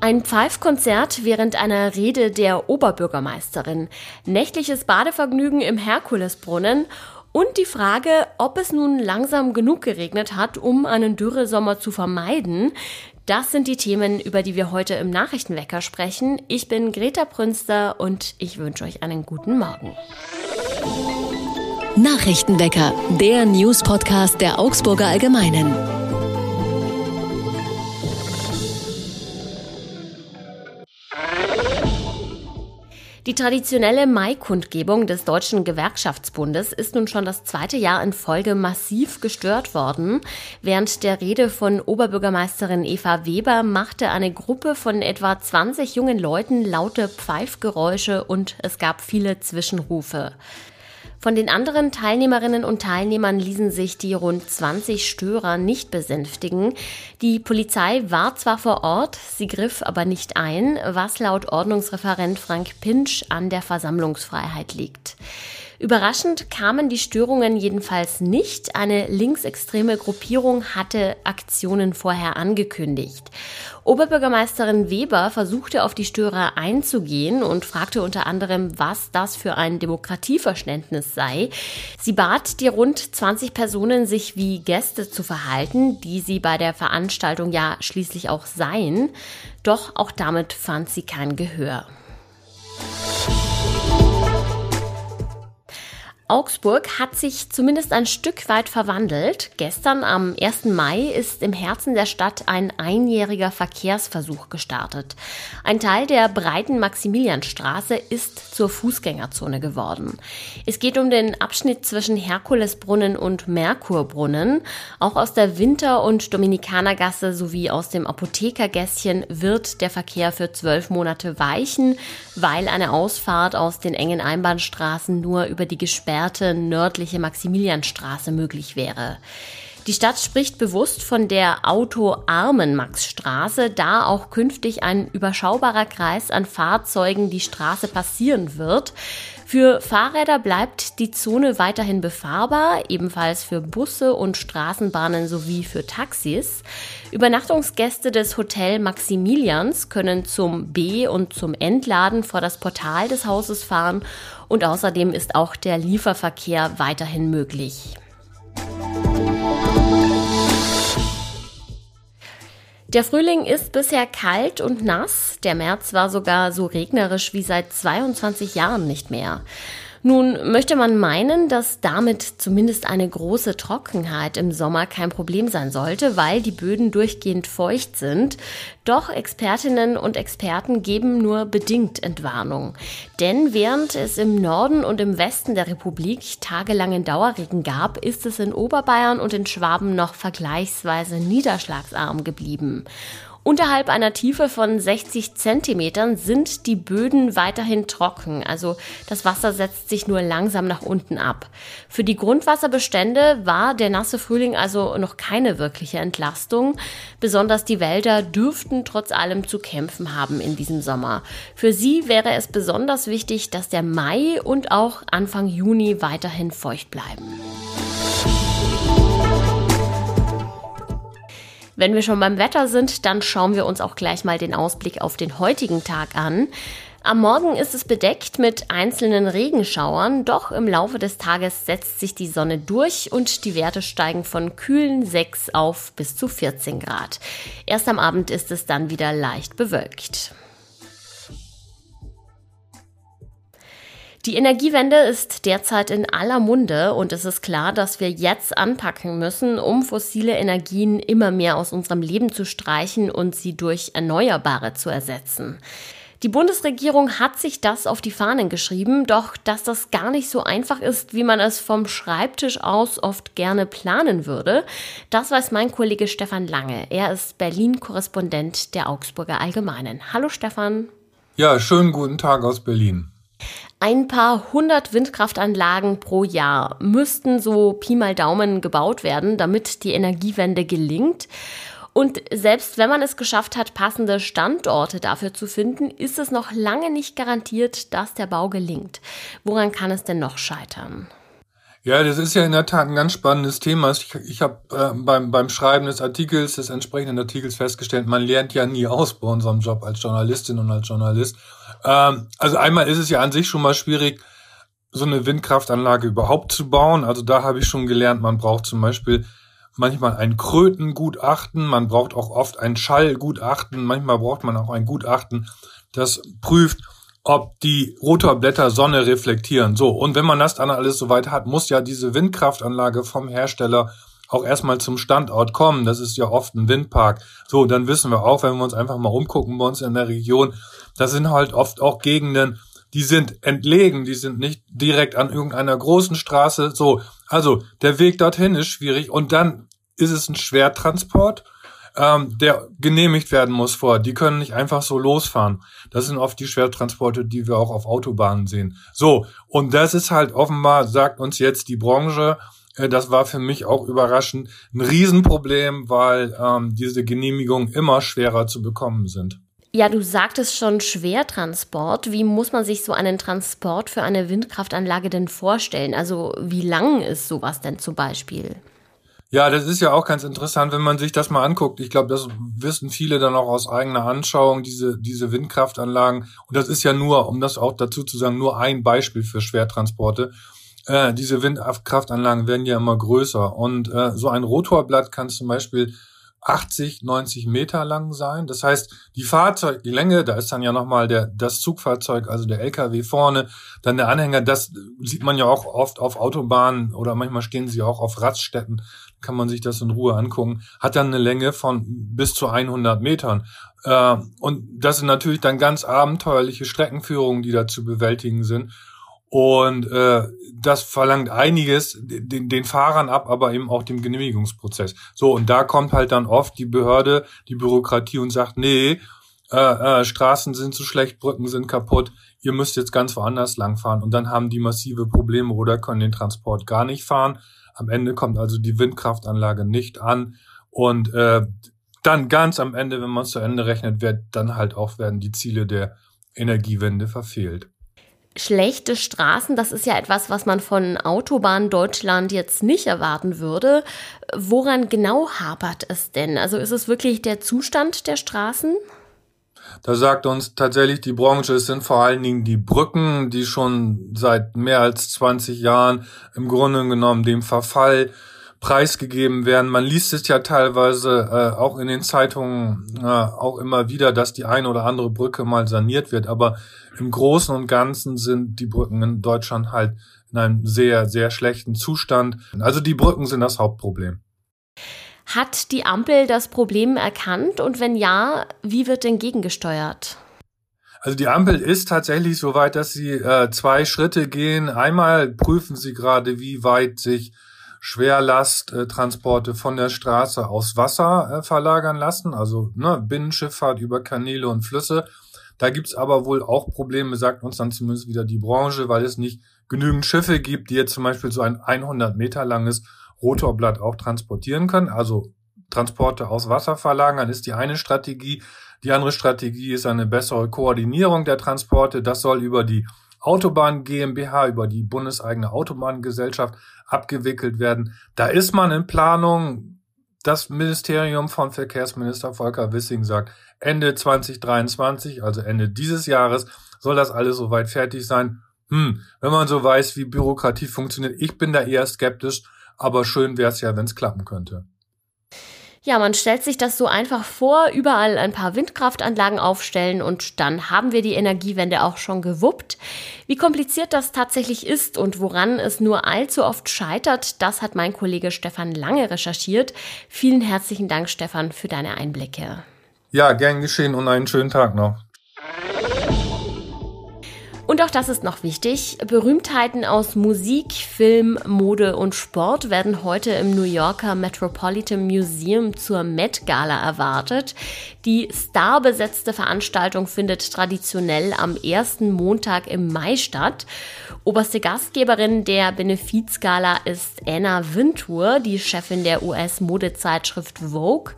Ein Pfeifkonzert während einer Rede der Oberbürgermeisterin, nächtliches Badevergnügen im Herkulesbrunnen und die Frage, ob es nun langsam genug geregnet hat, um einen Dürresommer zu vermeiden. Das sind die Themen, über die wir heute im Nachrichtenwecker sprechen. Ich bin Greta Prünster und ich wünsche euch einen guten Morgen. Nachrichtenwecker, der News-Podcast der Augsburger Allgemeinen. Die traditionelle Mai-Kundgebung des Deutschen Gewerkschaftsbundes ist nun schon das zweite Jahr in Folge massiv gestört worden. Während der Rede von Oberbürgermeisterin Eva Weber machte eine Gruppe von etwa 20 jungen Leuten laute Pfeifgeräusche und es gab viele Zwischenrufe. Von den anderen Teilnehmerinnen und Teilnehmern ließen sich die rund 20 Störer nicht besänftigen. Die Polizei war zwar vor Ort, sie griff aber nicht ein, was laut Ordnungsreferent Frank Pinsch an der Versammlungsfreiheit liegt. Überraschend kamen die Störungen jedenfalls nicht. Eine linksextreme Gruppierung hatte Aktionen vorher angekündigt. Oberbürgermeisterin Weber versuchte auf die Störer einzugehen und fragte unter anderem, was das für ein Demokratieverständnis sei. Sie bat die rund 20 Personen, sich wie Gäste zu verhalten, die sie bei der Veranstaltung ja schließlich auch seien. Doch auch damit fand sie kein Gehör. Augsburg hat sich zumindest ein Stück weit verwandelt. Gestern am 1. Mai ist im Herzen der Stadt ein einjähriger Verkehrsversuch gestartet. Ein Teil der breiten Maximilianstraße ist zur Fußgängerzone geworden. Es geht um den Abschnitt zwischen Herkulesbrunnen und Merkurbrunnen. Auch aus der Winter- und Dominikanergasse sowie aus dem Apothekergässchen wird der Verkehr für zwölf Monate weichen, weil eine Ausfahrt aus den engen Einbahnstraßen nur über die gesperrte gesperrte nördliche Maximilianstraße möglich wäre. Die Stadt spricht bewusst von der autoarmen Maxstraße, da auch künftig ein überschaubarer Kreis an Fahrzeugen die Straße passieren wird. Für Fahrräder bleibt die Zone weiterhin befahrbar, ebenfalls für Busse und Straßenbahnen sowie für Taxis. Übernachtungsgäste des Hotel Maximilians können zum B- und zum Entladen vor das Portal des Hauses fahren und außerdem ist auch der Lieferverkehr weiterhin möglich. Der Frühling ist bisher kalt und nass. Der März war sogar so regnerisch wie seit 22 Jahren nicht mehr. Nun möchte man meinen, dass damit zumindest eine große Trockenheit im Sommer kein Problem sein sollte, weil die Böden durchgehend feucht sind. Doch Expertinnen und Experten geben nur bedingt Entwarnung. Denn während es im Norden und im Westen der Republik tagelangen Dauerregen gab, ist es in Oberbayern und in Schwaben noch vergleichsweise niederschlagsarm geblieben. Unterhalb einer Tiefe von 60 Zentimetern sind die Böden weiterhin trocken, also das Wasser setzt sich nur langsam nach unten ab. Für die Grundwasserbestände war der nasse Frühling also noch keine wirkliche Entlastung. Besonders die Wälder dürften trotz allem zu kämpfen haben in diesem Sommer. Für sie wäre es besonders wichtig, dass der Mai und auch Anfang Juni weiterhin feucht bleiben. Wenn wir schon beim Wetter sind, dann schauen wir uns auch gleich mal den Ausblick auf den heutigen Tag an. Am Morgen ist es bedeckt mit einzelnen Regenschauern, doch im Laufe des Tages setzt sich die Sonne durch und die Werte steigen von kühlen 6 auf bis zu 14 Grad. Erst am Abend ist es dann wieder leicht bewölkt. Die Energiewende ist derzeit in aller Munde und es ist klar, dass wir jetzt anpacken müssen, um fossile Energien immer mehr aus unserem Leben zu streichen und sie durch erneuerbare zu ersetzen. Die Bundesregierung hat sich das auf die Fahnen geschrieben, doch dass das gar nicht so einfach ist, wie man es vom Schreibtisch aus oft gerne planen würde, das weiß mein Kollege Stefan Lange. Er ist Berlin-Korrespondent der Augsburger Allgemeinen. Hallo Stefan. Ja, schönen guten Tag aus Berlin. Ein paar hundert Windkraftanlagen pro Jahr müssten so Pi mal Daumen gebaut werden, damit die Energiewende gelingt. Und selbst wenn man es geschafft hat, passende Standorte dafür zu finden, ist es noch lange nicht garantiert, dass der Bau gelingt. Woran kann es denn noch scheitern? Ja, das ist ja in der Tat ein ganz spannendes Thema. Ich, ich habe äh, beim, beim Schreiben des Artikels, des entsprechenden Artikels festgestellt, man lernt ja nie aus bei unserem Job als Journalistin und als Journalist. Ähm, also einmal ist es ja an sich schon mal schwierig, so eine Windkraftanlage überhaupt zu bauen. Also da habe ich schon gelernt, man braucht zum Beispiel manchmal ein Krötengutachten, man braucht auch oft ein Schallgutachten, manchmal braucht man auch ein Gutachten, das prüft, ob die Rotorblätter Sonne reflektieren. So, und wenn man das dann alles soweit hat, muss ja diese Windkraftanlage vom Hersteller auch erstmal zum Standort kommen. Das ist ja oft ein Windpark. So, dann wissen wir auch, wenn wir uns einfach mal umgucken bei uns in der Region, das sind halt oft auch Gegenden, die sind entlegen, die sind nicht direkt an irgendeiner großen Straße. So, also der Weg dorthin ist schwierig und dann ist es ein Schwertransport, ähm, der genehmigt werden muss vor. Die können nicht einfach so losfahren. Das sind oft die Schwertransporte, die wir auch auf Autobahnen sehen. So, und das ist halt offenbar, sagt uns jetzt die Branche, das war für mich auch überraschend, ein Riesenproblem, weil ähm, diese Genehmigungen immer schwerer zu bekommen sind. Ja, du sagtest schon Schwertransport. Wie muss man sich so einen Transport für eine Windkraftanlage denn vorstellen? Also wie lang ist sowas denn zum Beispiel? Ja, das ist ja auch ganz interessant, wenn man sich das mal anguckt. Ich glaube, das wissen viele dann auch aus eigener Anschauung, diese, diese Windkraftanlagen. Und das ist ja nur, um das auch dazu zu sagen, nur ein Beispiel für Schwertransporte. Äh, diese Windkraftanlagen werden ja immer größer. Und äh, so ein Rotorblatt kann zum Beispiel 80, 90 Meter lang sein. Das heißt, die Fahrzeug, die Länge, da ist dann ja nochmal der, das Zugfahrzeug, also der LKW vorne, dann der Anhänger, das sieht man ja auch oft auf Autobahnen oder manchmal stehen sie auch auf Raststätten, kann man sich das in Ruhe angucken, hat dann eine Länge von bis zu 100 Metern. Äh, und das sind natürlich dann ganz abenteuerliche Streckenführungen, die da zu bewältigen sind. Und äh, das verlangt einiges den, den Fahrern ab, aber eben auch dem Genehmigungsprozess. So, und da kommt halt dann oft die Behörde, die Bürokratie und sagt, nee, äh, äh, Straßen sind zu schlecht, Brücken sind kaputt, ihr müsst jetzt ganz woanders langfahren. Und dann haben die massive Probleme oder können den Transport gar nicht fahren. Am Ende kommt also die Windkraftanlage nicht an. Und äh, dann ganz am Ende, wenn man es zu Ende rechnet, wird dann halt auch werden die Ziele der Energiewende verfehlt schlechte Straßen, das ist ja etwas, was man von Autobahn Deutschland jetzt nicht erwarten würde. Woran genau hapert es denn? Also ist es wirklich der Zustand der Straßen? Da sagt uns tatsächlich die Branche, es sind vor allen Dingen die Brücken, die schon seit mehr als 20 Jahren im Grunde genommen dem Verfall preisgegeben werden. Man liest es ja teilweise äh, auch in den Zeitungen äh, auch immer wieder, dass die eine oder andere Brücke mal saniert wird. Aber im Großen und Ganzen sind die Brücken in Deutschland halt in einem sehr, sehr schlechten Zustand. Also die Brücken sind das Hauptproblem. Hat die Ampel das Problem erkannt und wenn ja, wie wird denn gegengesteuert? Also die Ampel ist tatsächlich so weit, dass sie äh, zwei Schritte gehen. Einmal prüfen sie gerade, wie weit sich Schwerlasttransporte von der Straße aus Wasser äh, verlagern lassen, also ne, Binnenschifffahrt über Kanäle und Flüsse. Da gibt's aber wohl auch Probleme, sagt uns dann zumindest wieder die Branche, weil es nicht genügend Schiffe gibt, die jetzt zum Beispiel so ein 100 Meter langes Rotorblatt auch transportieren können. Also Transporte aus Wasser verlagern ist die eine Strategie. Die andere Strategie ist eine bessere Koordinierung der Transporte. Das soll über die Autobahn GmbH, über die bundeseigene Autobahngesellschaft abgewickelt werden. Da ist man in Planung. Das Ministerium von Verkehrsminister Volker Wissing sagt, Ende 2023, also Ende dieses Jahres, soll das alles soweit fertig sein. Hm, wenn man so weiß, wie Bürokratie funktioniert, ich bin da eher skeptisch, aber schön wäre es ja, wenn es klappen könnte. Ja, man stellt sich das so einfach vor, überall ein paar Windkraftanlagen aufstellen und dann haben wir die Energiewende auch schon gewuppt. Wie kompliziert das tatsächlich ist und woran es nur allzu oft scheitert, das hat mein Kollege Stefan Lange recherchiert. Vielen herzlichen Dank, Stefan, für deine Einblicke. Ja, gern geschehen und einen schönen Tag noch. Und auch das ist noch wichtig. Berühmtheiten aus Musik, Film, Mode und Sport werden heute im New Yorker Metropolitan Museum zur Met Gala erwartet. Die starbesetzte Veranstaltung findet traditionell am ersten Montag im Mai statt. Oberste Gastgeberin der Benefizgala ist Anna Wintour, die Chefin der US-Modezeitschrift Vogue.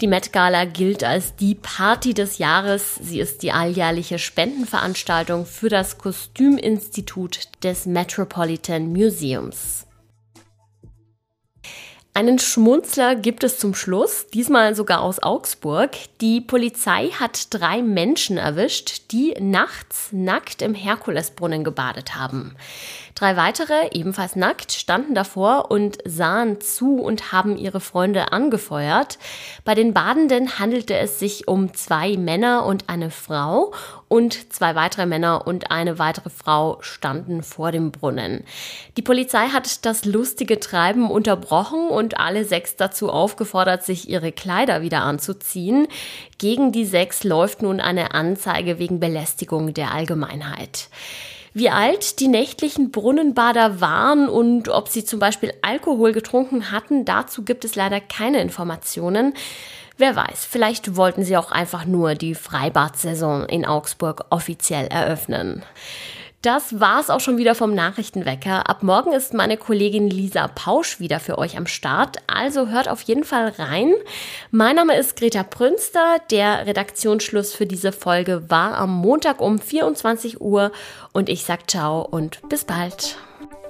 Die Met Gala gilt als die Party des Jahres. Sie ist die alljährliche Spendenveranstaltung für das Kostüminstitut des Metropolitan Museums. Einen Schmunzler gibt es zum Schluss, diesmal sogar aus Augsburg. Die Polizei hat drei Menschen erwischt, die nachts nackt im Herkulesbrunnen gebadet haben. Drei weitere, ebenfalls nackt, standen davor und sahen zu und haben ihre Freunde angefeuert. Bei den Badenden handelte es sich um zwei Männer und eine Frau und zwei weitere Männer und eine weitere Frau standen vor dem Brunnen. Die Polizei hat das lustige Treiben unterbrochen und alle sechs dazu aufgefordert, sich ihre Kleider wieder anzuziehen. Gegen die sechs läuft nun eine Anzeige wegen Belästigung der Allgemeinheit. Wie alt die nächtlichen Brunnenbader waren und ob sie zum Beispiel Alkohol getrunken hatten, dazu gibt es leider keine Informationen. Wer weiß, vielleicht wollten sie auch einfach nur die Freibad-Saison in Augsburg offiziell eröffnen. Das war's auch schon wieder vom Nachrichtenwecker. Ab morgen ist meine Kollegin Lisa Pausch wieder für euch am Start, also hört auf jeden Fall rein. Mein Name ist Greta Prünster. Der Redaktionsschluss für diese Folge war am Montag um 24 Uhr und ich sag ciao und bis bald.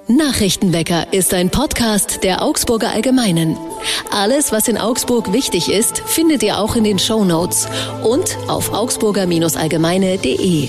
Nachrichtenwecker ist ein Podcast der Augsburger Allgemeinen. Alles, was in Augsburg wichtig ist, findet ihr auch in den Show Notes und auf augsburger-allgemeine.de.